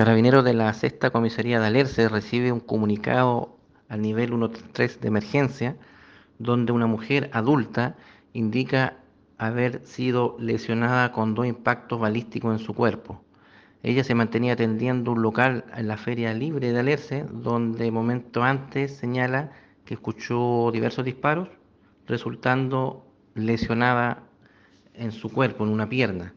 Carabinero de la Sexta Comisaría de Alerce recibe un comunicado al nivel 133 de emergencia donde una mujer adulta indica haber sido lesionada con dos impactos balísticos en su cuerpo. Ella se mantenía atendiendo un local en la Feria Libre de Alerce, donde momento antes señala que escuchó diversos disparos, resultando lesionada en su cuerpo, en una pierna.